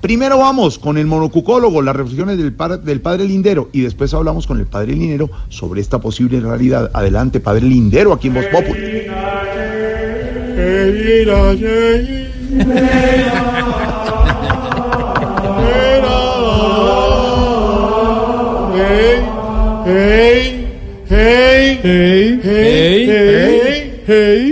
Primero vamos con el monocucólogo, las reflexiones del, par- del padre Lindero, y después hablamos con el padre Lindero sobre esta posible realidad. Adelante, padre Lindero, aquí en Voz Populi. Hey, hey, hey, hey, hey, hey.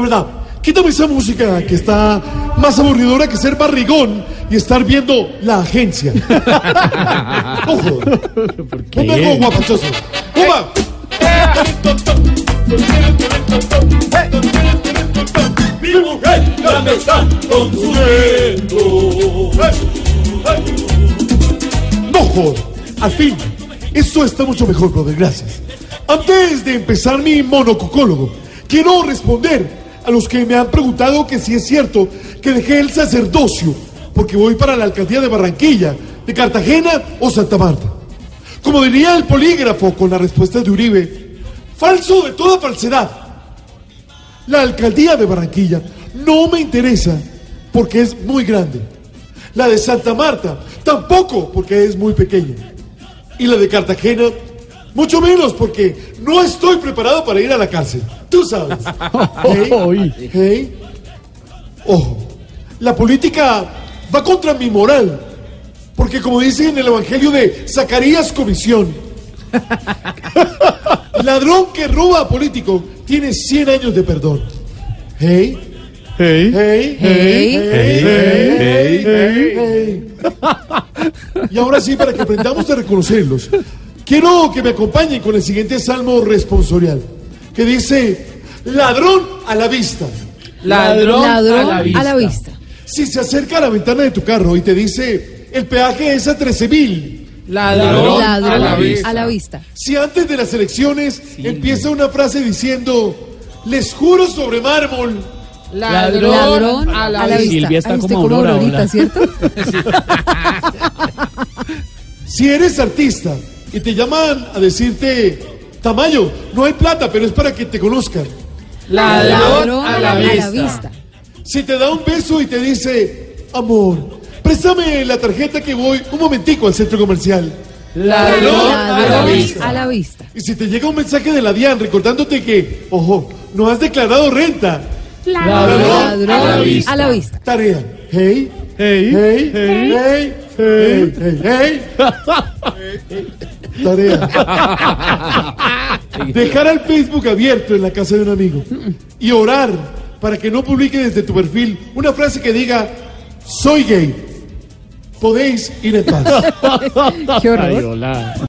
Verdad. Quítame esa música que está más aburridora que ser barrigón y estar viendo la agencia. Ojo. Ponme algo guapachoso. ¡Uma! Mi mujer ya me está consumiendo. No joder, al fin, esto está mucho mejor, brother, gracias. Antes de empezar mi monocucólogo, quiero responder a los que me han preguntado que si es cierto que dejé el sacerdocio porque voy para la alcaldía de Barranquilla, de Cartagena o Santa Marta. Como diría el polígrafo con la respuesta de Uribe, falso de toda falsedad. La alcaldía de Barranquilla no me interesa porque es muy grande. La de Santa Marta tampoco porque es muy pequeña. Y la de Cartagena mucho menos porque no estoy preparado para ir a la cárcel. Tú sabes. Hey, hey. Ojo, la política va contra mi moral. Porque como dice en el Evangelio de Zacarías Comisión, ladrón que roba a político tiene 100 años de perdón. Hey, hey, hey, hey, hey, hey, hey, hey. Y ahora sí, para que aprendamos a reconocerlos, quiero que me acompañen con el siguiente salmo responsorial, que dice, ladrón a la vista. Ladrón, Ladrón a la vista. Si se acerca a la ventana de tu carro y te dice, el peaje es a 13 mil. Ladrón, Ladrón a la vista. a la vista. Si antes de las elecciones empieza una frase diciendo, les juro sobre mármol, Ladrón, Ladrón a la a la vista. vista. Silvia está Ay, como Aurora Aurorita, ahora. ¿cierto? si eres artista y te llaman a decirte, Tamayo, no hay plata, pero es para que te conozcan. Ladrón, a la vista. Si te da un beso y te dice, amor, préstame la tarjeta que voy un momentico al centro comercial. Ladrón, a la Ladrón vista. a la vista. Y si te llega un mensaje de la DIAN recordándote que, ojo, no has declarado renta, Ladrón, a la vista. a la vista. tarea. Hey, hey, hey, hey, hey, hey, hey, hey. Tarea. Dejar el Facebook abierto en la casa de un amigo y orar para que no publique desde tu perfil una frase que diga, soy gay. Podéis ir en paz. Qué horror.